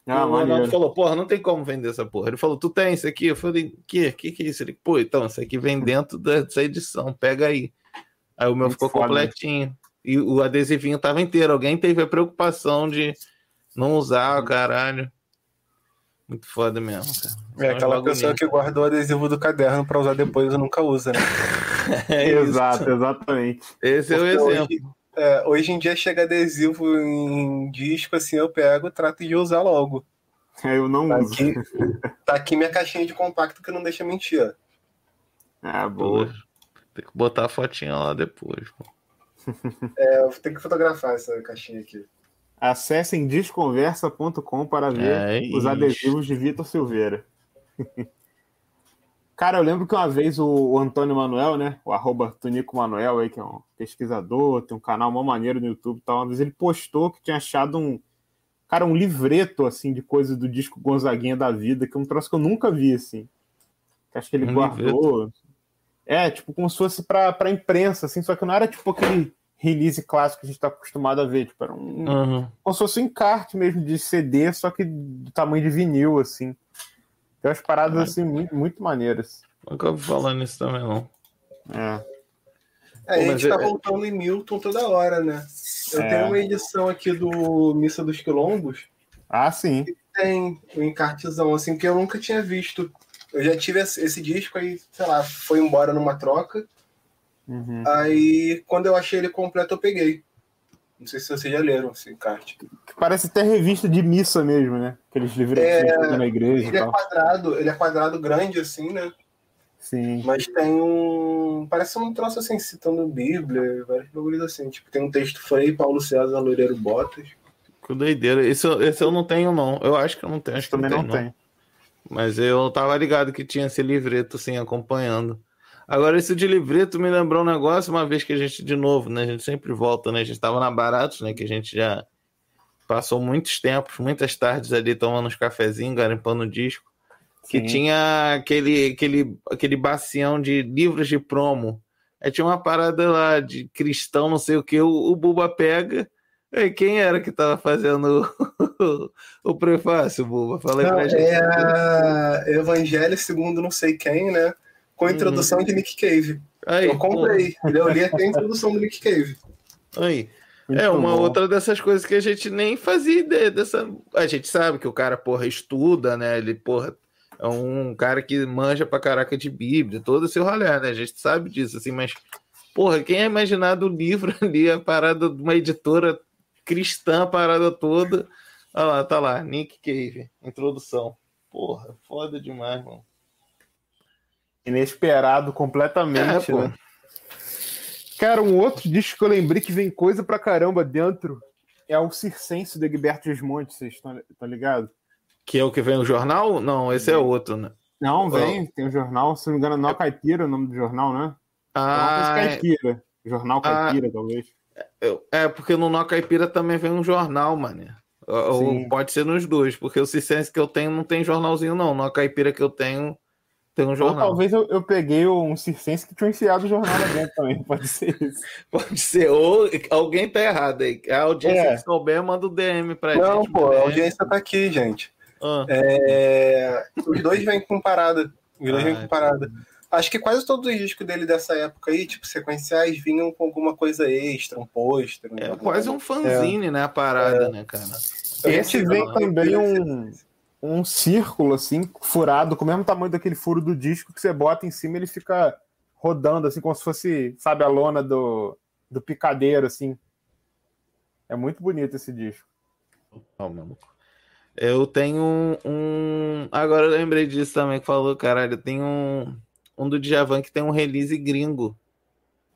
Ah,
o Ronaldo falou, porra, não tem como vender essa porra. Ele falou, tu tem isso aqui? Eu falei, que? Que que é isso? Ele, pô, então, isso aqui vem dentro dessa edição, pega aí. Aí o meu
Muito
ficou
foda.
completinho. E o adesivinho tava inteiro. Alguém teve a preocupação de não usar,
Hum.
caralho. Muito foda mesmo, cara.
É aquela pessoa que guarda o adesivo do caderno pra usar depois e nunca usa, né?
É.
Exato, exatamente.
Esse é o
Porque
exemplo.
Hoje, é, hoje em dia chega adesivo em disco, assim, eu pego, trato de usar logo.
Eu não
Tá
uso.
aqui, tá aqui minha caixinha de compacto que não deixa mentir. ó.
Ah, boa.
Tem que botar a fotinha lá depois. pô.
É, eu ter que fotografar essa caixinha aqui.
Acessem desconversa.com para ver
É
os
isso.
adesivos de Vitor Silveira. Cara, eu lembro que uma vez o, Antônio Manuel, né? O arroba Tonico Manuel aí, que é um pesquisador, tem um canal mó maneiro no YouTube e tal. Uma vez ele postou que tinha achado um. Cara, um livreto, assim, de coisa do disco Gonzaguinha da Vida, que é um troço que eu nunca vi, assim. Acho que ele
Um
guardou. É, tipo, como se fosse pra, pra imprensa, assim, só que não era tipo aquele release clássico que a gente tá acostumado a ver. Tipo, era um,
Uhum.
como se fosse um encarte mesmo de CD, só que do tamanho de vinil, assim. Tem umas paradas assim muito, muito maneiras.
Nunca ouvi falar nisso também, não.
É.
É,
Pô,
a gente tá
é-
voltando em Milton toda hora, né? Eu
É.
tenho uma edição aqui do Missa dos Quilombos,
Ah, sim.
tem um encartezão, assim, que eu nunca tinha visto. Eu já tive esse disco aí, sei lá, foi embora numa troca.
Uhum.
Aí, quando eu achei ele completo, eu peguei. Não sei se vocês já leram esse encarte.
Parece até revista de missa mesmo, né? Aqueles que tem na igreja e
Ele é quadrado, ele é quadrado grande, assim, né?
Sim.
Mas tem um. Parece um troço assim, citando Bíblia, vários bagulhos assim. Tipo, tem um texto Frei Paulo César Loureiro Botas.
Que doideira. Esse, eu- esse eu não tenho, não. Eu acho que eu não tenho. Acho que
Também
não
não
tenho,
tem.
Mas eu tava ligado que tinha esse livreto, assim, acompanhando. Agora, esse de livreto me lembrou um negócio, uma vez que a gente, de novo, né? A gente sempre volta, né? A gente tava na Baratos, né? Que a gente já passou muitos tempos, muitas tardes ali tomando uns cafezinhos, garimpando disco. Que
Sim.
tinha aquele, aquele, aquele bacião de livros de promo. Aí tinha uma parada lá de cristão, não sei o que, o, o Buba pega. Aí, quem era que tava fazendo o, o prefácio, Buba? Fala aí
Não,
pra gente.
é a Evangelho segundo não sei quem, né? Com a introdução de Nick Cave.
Aí,
eu comprei. Eu li até a introdução do Nick Cave.
aí.
Muito
É uma
bom.
outra dessas coisas que a gente nem fazia ideia dessa. A gente sabe que o cara, porra, estuda, né? Ele, porra, é um cara que manja pra caraca de Bíblia, todo esse rolê, né? A gente sabe disso, assim, mas, porra, quem é imaginado o livro ali, a parada de uma editora cristã, a parada toda. Olha lá, tá lá, Nick Cave, introdução. Porra, foda demais, mano.
Inesperado completamente,
É, pô.
né? Cara, um outro disco que eu lembrei que vem coisa pra caramba dentro é o Circense do Egberto Gismonte, vocês estão ligados?
Que é o que vem no jornal? Não, esse é outro, né?
Não, vem, tem um jornal, se não me engano, Nó Caipira, o nome do jornal, né? É
Ah, é-
caipira. Jornal Caipira, talvez.
É, porque no Nó Caipira também vem um jornal, mano. Ou pode ser nos dois, porque o Cicense que eu tenho não tem jornalzinho, não. No Caipira que eu tenho tem um
Ou
jornal.
talvez eu, eu peguei um circense que tinha enfiado o jornal lá dentro também, pode ser isso.
Pode ser, ou alguém tá errado aí. A audiência
É.
que souber, manda o DM pra
Não,
gente.
pô,
manda
a audiência tá aqui, gente.
Ah,
É, Os dois vêm com parada. Os dois vêm
Ah,
com parada. Acho que quase todos os discos dele dessa época aí, tipo, sequenciais, vinham com alguma coisa extra, um pôster. um
é quase um fanzine, né? A parada, né, cara?
Esse vem também um, um círculo, assim, furado, com o mesmo tamanho daquele furo do disco que você bota em cima ele fica rodando, assim, como se fosse, sabe, a lona do, do picadeiro, assim. É muito bonito esse disco.
Eu tenho um, um- Agora eu lembrei disso também que falou, caralho. Tem um. Um do Djavan que tem um release gringo.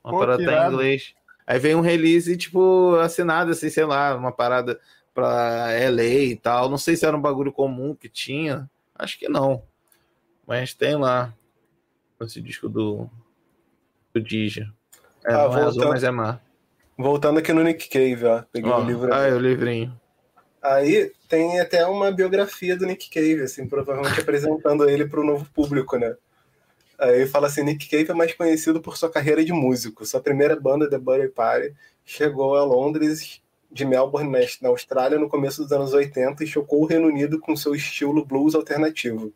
Uma
Pô,
parada tá em inglês. Aí vem um release, tipo, assinado, assim, sei lá, uma parada pra LA e tal. Não sei se era um bagulho comum que tinha. Acho que não. Mas tem lá. Esse disco do. Do Dija. É,
Ah,
não é azul, mas é mar.
Voltando aqui no Nick Cave, ó. Peguei o livro.
ah, é o livrinho.
Aí tem até uma biografia do Nick Cave, assim, provavelmente apresentando ele para o novo público, né? Aí fala assim, Nick Cave é mais conhecido por sua carreira de músico. Sua primeira banda, The Buddy Party, chegou a Londres de Melbourne, na- Austrália, no começo dos anos 80 e chocou o Reino Unido com seu estilo blues alternativo.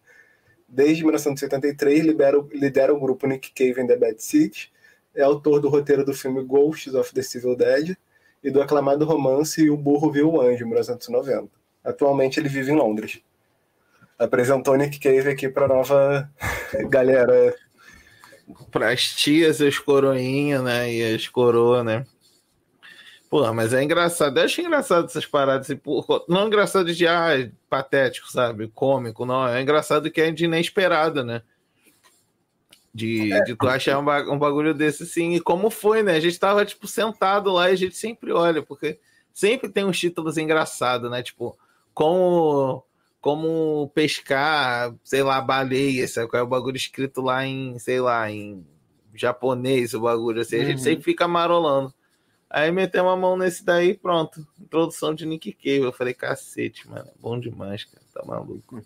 Desde 1973, libera, lidera o grupo Nick Cave and the Bad Seeds, é autor do roteiro do filme Ghosts of the Civil Dead e do aclamado romance O Burro Viu o Anjo, 1990. Atualmente ele vive em Londres. Apresentou Nick Cave aqui para nova galera.
Para as tias, as coroinhas, né? E as coroas, né? Pô, mas é engraçado. Eu acho engraçado essas paradas. Assim, não engraçado de, ah, patético, sabe? Cômico, não. É engraçado que é de inesperado, né? De, de tu achar um, um bagulho desse, assim. E como foi, né? A gente tava, tipo, sentado lá e a gente sempre olha, porque sempre tem uns títulos engraçados, né? Tipo, como como pescar, sei lá, baleia, sabe? Qual é o bagulho escrito lá em, sei lá, em japonês, o bagulho assim. A gente
Uhum.
sempre fica marolando. Aí metemos a mão nesse daí, pronto. Introdução de Nick Cave. Eu falei, cacete, mano, é bom demais, cara. Tá maluco.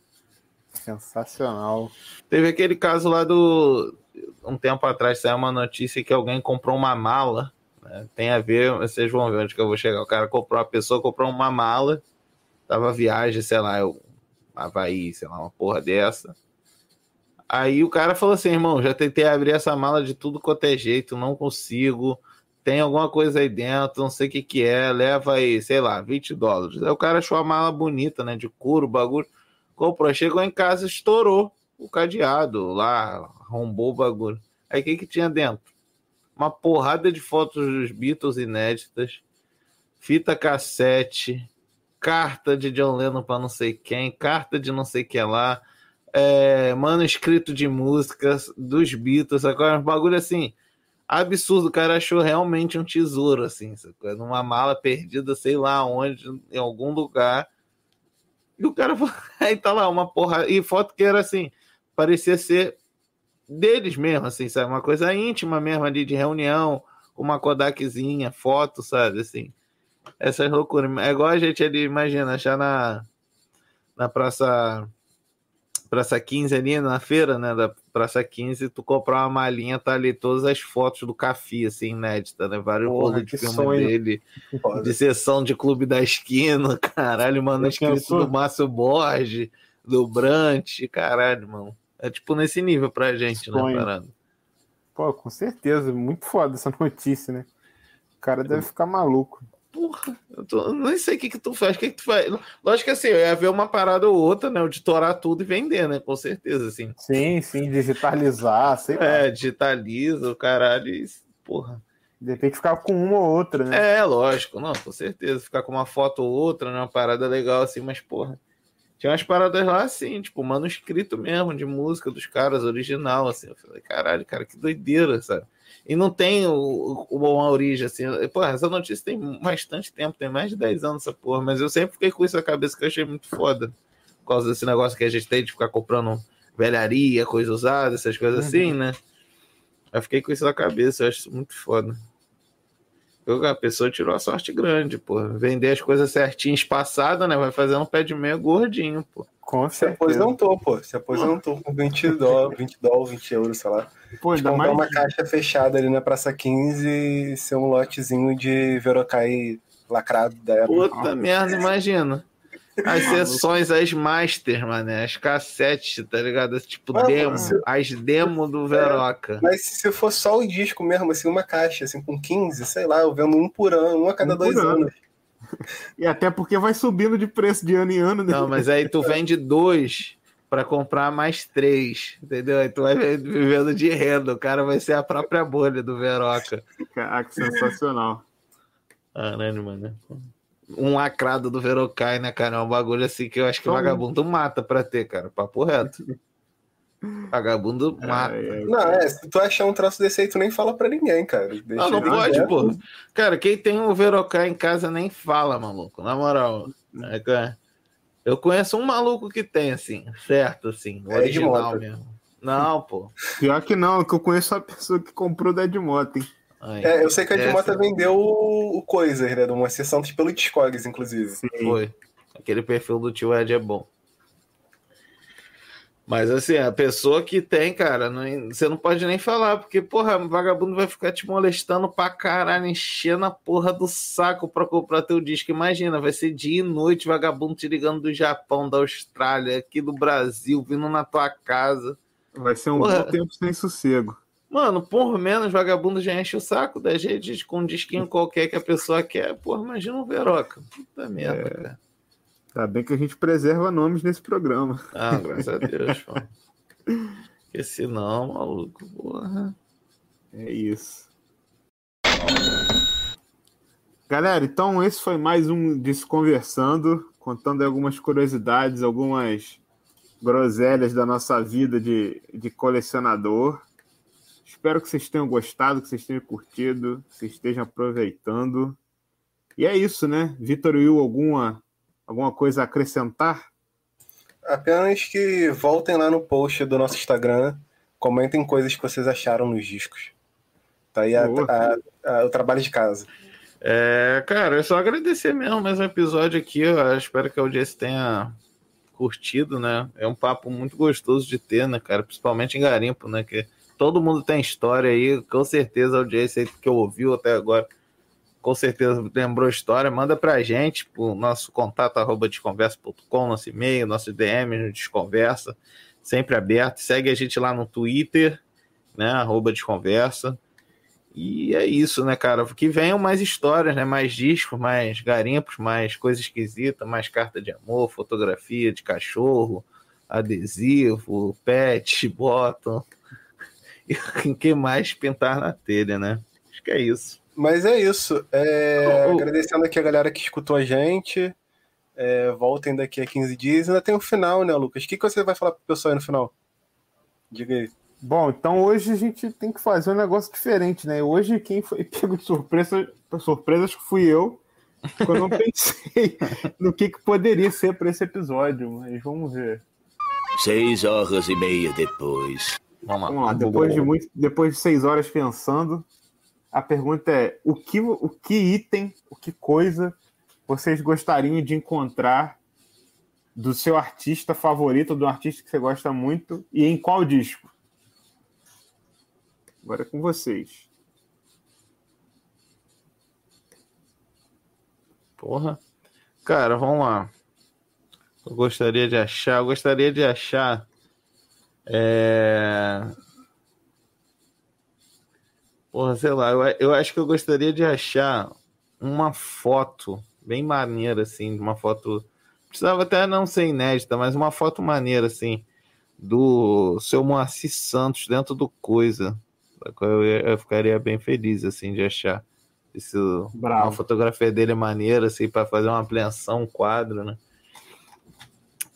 Sensacional.
Teve aquele caso lá do. Um tempo atrás saiu uma notícia que alguém comprou uma mala. né? Tem a ver, vocês vão ver onde que eu vou chegar. O cara comprou, a pessoa comprou uma mala, tava viagem, sei lá, eu, Havaí, sei lá, uma porra dessa. Aí o cara falou assim, irmão, já tentei abrir essa mala de tudo quanto é jeito, não consigo. Tem alguma coisa aí dentro, não sei o que que é, leva aí, sei lá, 20 dólares. Aí o cara achou a mala bonita, né, de couro, bagulho. Comprou, chegou em casa, estourou o cadeado lá, arrombou o bagulho. Aí o que que tinha dentro? Uma porrada de fotos dos Beatles inéditas, fita cassete, carta de John Lennon para não sei quem, carta de não sei que lá, é, manuscrito de músicas dos Beatles, agora um bagulho assim absurdo. O cara achou realmente um tesouro, assim, numa mala perdida, sei lá onde, em algum lugar. E o cara aí tá lá uma porra e foto que era assim, parecia ser deles mesmo, assim, sabe? Uma coisa íntima mesmo ali de reunião, uma Kodakzinha, foto, sabe? Assim, essas loucuras. É igual a gente ali, imagina, achar na, na Praça Praça 15 ali, na feira, né, da Praça 15, tu comprar uma malinha, tá ali todas as fotos do Cafi, assim, inédita, né? Vários rolos de filme
sonho.
dele,
Foda.
de sessão de Clube da Esquina, caralho, mano, escrito do Márcio Borges, do Brant, caralho, mano. É tipo nesse nível pra gente, né,
Sonho.
parada.
Pô, com certeza. Muito foda essa notícia, né? O cara deve ficar maluco.
Porra, eu, tô, nem sei o que que tu faz, o que que tu faz. Lógico que assim, ia ver uma parada ou outra, né, de torar tudo e vender, né, com certeza, assim.
Sim, sim, digitalizar, sei lá.
É, digitaliza o caralho e, porra.
De repente ficar com uma ou outra, né?
É, lógico, não, com certeza. Ficar com uma foto ou outra, né? Uma parada legal assim, mas, porra. Tinha umas paradas lá assim, tipo, manuscrito mesmo de música dos caras, original, assim. Eu falei, caralho, cara, que doideira, sabe? E não tem o, o, uma origem, assim. Porra, essa notícia tem bastante tempo, tem mais de 10 anos essa porra, mas eu sempre fiquei com isso na cabeça que eu achei muito foda. Por causa desse negócio que a gente tem de ficar comprando velharia, coisa usada, essas coisas assim, né? Eu fiquei com isso na cabeça, eu acho isso muito foda. Eu, a pessoa tirou a sorte grande, pô. Vender as coisas certinho, espaçada, né? Vai fazendo um pé de meia gordinho, pô.
Com
Se
certeza.
aposentou, pô. Se aposentou com 20 dólares, 20 dólares, 20 euros, sei lá.
Pô, ainda
Comprar
mais.
uma caixa fechada ali na Praça 15 e ser um lotezinho de Verocai lacrado da época.
Puta merda, imagina. As sessões, as master, mano, as cassetes, tá ligado? Tipo,
Ah,
demo,
você-
as demo do Veroca.
Mas se for só o disco mesmo, assim, uma caixa, assim, com 15, sei lá, eu vendo um por ano, um a cada
Um
dois
ano.
anos.
E até porque vai subindo de preço de ano em ano, né?
Não, mas aí tu vende dois pra comprar mais três, entendeu? Aí tu vai vivendo de renda, o cara vai ser a própria bolha do Veroca.
Caraca, sensacional.
Caralho, mano. um lacrado do Verocai, né, cara? É um bagulho assim que eu acho que
Então-
vagabundo mata pra ter, cara. Papo reto. Vagabundo mata.
É, é.
Não, é, se tu achar um troço desse aí, tu nem fala pra ninguém, cara. Deixa
Não, não pode, pô. Cara, quem tem o Verocai em casa nem fala, maluco. Na moral. É, cara, Eu conheço um maluco que tem, assim, certo, assim, o
É de
original
moto.
mesmo. Não, pô.
Pior que não, que eu conheço a pessoa que comprou da Edmoto, hein?
É, eu sei que a
essa
Edmota vendeu o, o Coiser, né? De uma sessão pelo Discogs, inclusive.
Foi. Aquele perfil do tio Ed é bom. Mas assim, a pessoa que tem, cara, não- você não pode nem falar, porque, porra, o vagabundo vai ficar te molestando pra caralho, enchendo a porra do saco pra comprar teu disco. Imagina, vai ser dia e noite, vagabundo te ligando do Japão, da Austrália, aqui do Brasil, vindo na tua casa.
Vai ser um
Porra.
bom tempo sem sossego.
Mano, por menos, vagabundo já enche o saco da gente com um disquinho qualquer que a pessoa quer. Porra, imagina um Veroca. Puta merda, cara.
Tá bem que a gente preserva nomes nesse programa.
Ah, graças a Deus, pô. Porque senão, maluco, porra.
É isso. Galera, então esse foi mais um Desconversando, contando algumas curiosidades, algumas groselhas da nossa vida de, de colecionador. Espero que vocês tenham gostado, que vocês tenham curtido, que vocês estejam aproveitando. E é isso, né? Vitor Will, alguma, alguma coisa a acrescentar?
Apenas que voltem lá no post do nosso Instagram, comentem coisas que vocês acharam nos discos. Tá aí a- a- a- o trabalho de casa.
É, cara, é só agradecer mesmo mais um episódio aqui. Eu espero que a audiência tenha curtido, né? É um papo muito gostoso de ter, né, cara? Principalmente em garimpo, né? Que todo mundo tem história aí. Com certeza a audiência aí que eu ouviu até agora, com certeza lembrou história. Manda pra gente, pro nosso contato arroba desconversa.com, nosso e-mail, nosso DM no Desconversa, sempre aberto. Segue a gente lá no Twitter, né? Arroba Desconversa. E é isso, né, cara? Que venham mais histórias, né? Mais discos, mais garimpos, mais coisa esquisita, mais carta de amor, fotografia de cachorro, adesivo, pet, bottom. E o que mais pintar na telha, né? Acho que é isso.
Mas é isso. É,
Oh, oh.
Agradecendo aqui a galera que escutou a gente. É, voltem daqui a 15 dias. Ainda tem o final, né, Lucas? O que, que você vai falar pro pessoal aí no final? Diga aí.
Bom, então hoje a gente tem que fazer um negócio diferente, né? Hoje quem foi pego de surpresa, surpresa acho que fui eu, porque eu não pensei no que, que poderia ser para esse episódio, mas vamos ver.
Seis horas e meia depois.
Vamos lá.
Vamos lá, depois de, muito, depois de seis horas pensando, a pergunta é: o que, o que item, o que coisa vocês gostariam de encontrar do seu artista favorito, do artista que você gosta muito, e em qual disco? Agora é com vocês.
Porra. Cara, vamos lá. Eu gostaria de achar, eu gostaria de achar. É... Porra, sei lá, eu, eu acho que eu gostaria de achar uma foto bem maneira, assim, uma foto. Precisava até não ser inédita, mas uma foto maneira, assim, do seu Moacir Santos dentro do Coisa. da qual Eu, eu ficaria bem feliz, assim, de achar. Isso, uma fotografia dele é maneira, assim, para fazer uma apreensão, um quadro, né?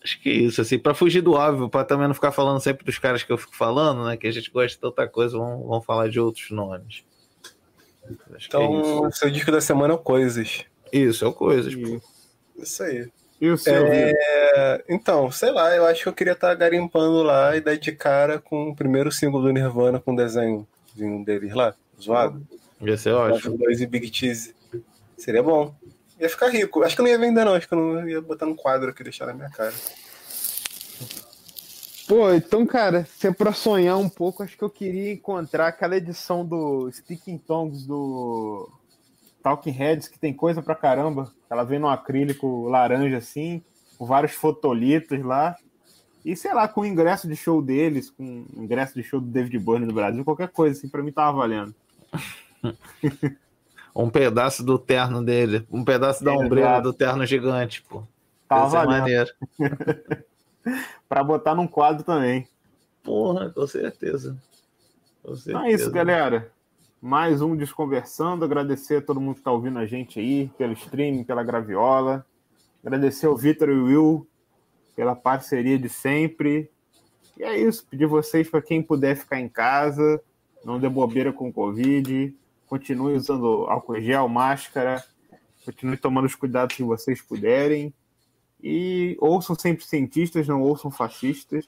Acho que é isso, assim, para fugir do óbvio, para também não ficar falando sempre dos caras que eu fico falando, né? Que a gente gosta de tanta coisa, vamos, vamos falar de outros nomes. Acho que é
Então, o seu disco da semana é o Coisas.
isso. Isso, é o coisas. pô.
E,
Isso aí.
e o seu? Vitor?
É, então, sei lá, eu acho que eu queria estar garimpando lá e dar de cara com o primeiro single do Nirvana com o desenhozinho deles lá, zoado.
Ia ser ótimo.
Dois e Big Cheese. Seria bom. Ia ficar rico. Acho que eu não ia vender, não. Acho que eu não ia botar no quadro aqui deixar na minha cara.
Pô, então, cara, se é pra sonhar um pouco, acho que eu queria encontrar aquela edição do Speaking Tongues do Talking Heads, que tem coisa pra caramba. Ela vem num acrílico laranja assim, com vários fotolitos lá. E sei lá, com o ingresso de show deles, com o ingresso de show do David Byrne no Brasil, qualquer coisa assim, pra mim tava valendo.
Um pedaço do terno dele, um pedaço da ombreira do terno gigante, pô.
Tava valendo.
maneiro.
Pra botar num quadro também.
Porra, com certeza. Com certeza.
Então é isso, galera. mais um Desconversando. Agradecer a todo mundo que está ouvindo a gente aí, pelo streaming, pela graviola. Agradecer ao Vitor e o Will pela parceria de sempre. E é isso, pedir vocês para quem puder ficar em casa, não dê bobeira com Covid, continue usando álcool gel, máscara, continue tomando os cuidados que vocês puderem. E ouçam sempre cientistas, não ouçam fascistas.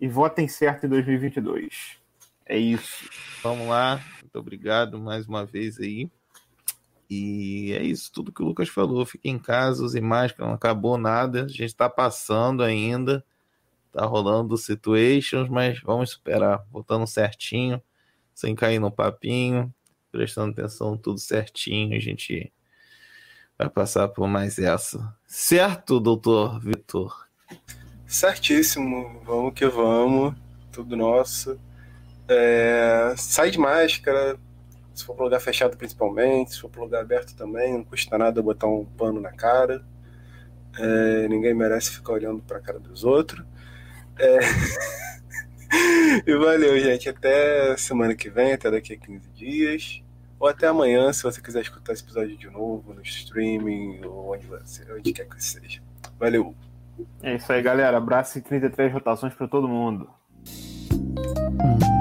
E votem certo em 2022. É isso.
Vamos lá. Muito obrigado mais uma vez aí. E é isso, tudo que o Lucas falou. Fique em casa, use máscara, não acabou nada. A gente está passando ainda. Tá rolando situations, mas vamos esperar. Voltando certinho, sem cair no papinho, prestando atenção tudo certinho. A gente vai passar por mais essa. Certo, doutor Vitor?
Certíssimo. Vamos que vamos. Tudo nosso. É... Sai de máscara, se for para lugar fechado principalmente, se for para lugar aberto também, não custa nada botar um pano na cara. É, ninguém merece ficar olhando para a cara dos outros. É... e valeu, gente. Até semana que vem, até daqui a 15 dias ou até amanhã, se você quiser escutar esse episódio de novo, no streaming, ou onde, você, onde quer que seja. Valeu!
É isso aí, galera. Abraço e 33 rotações para todo mundo. Hum.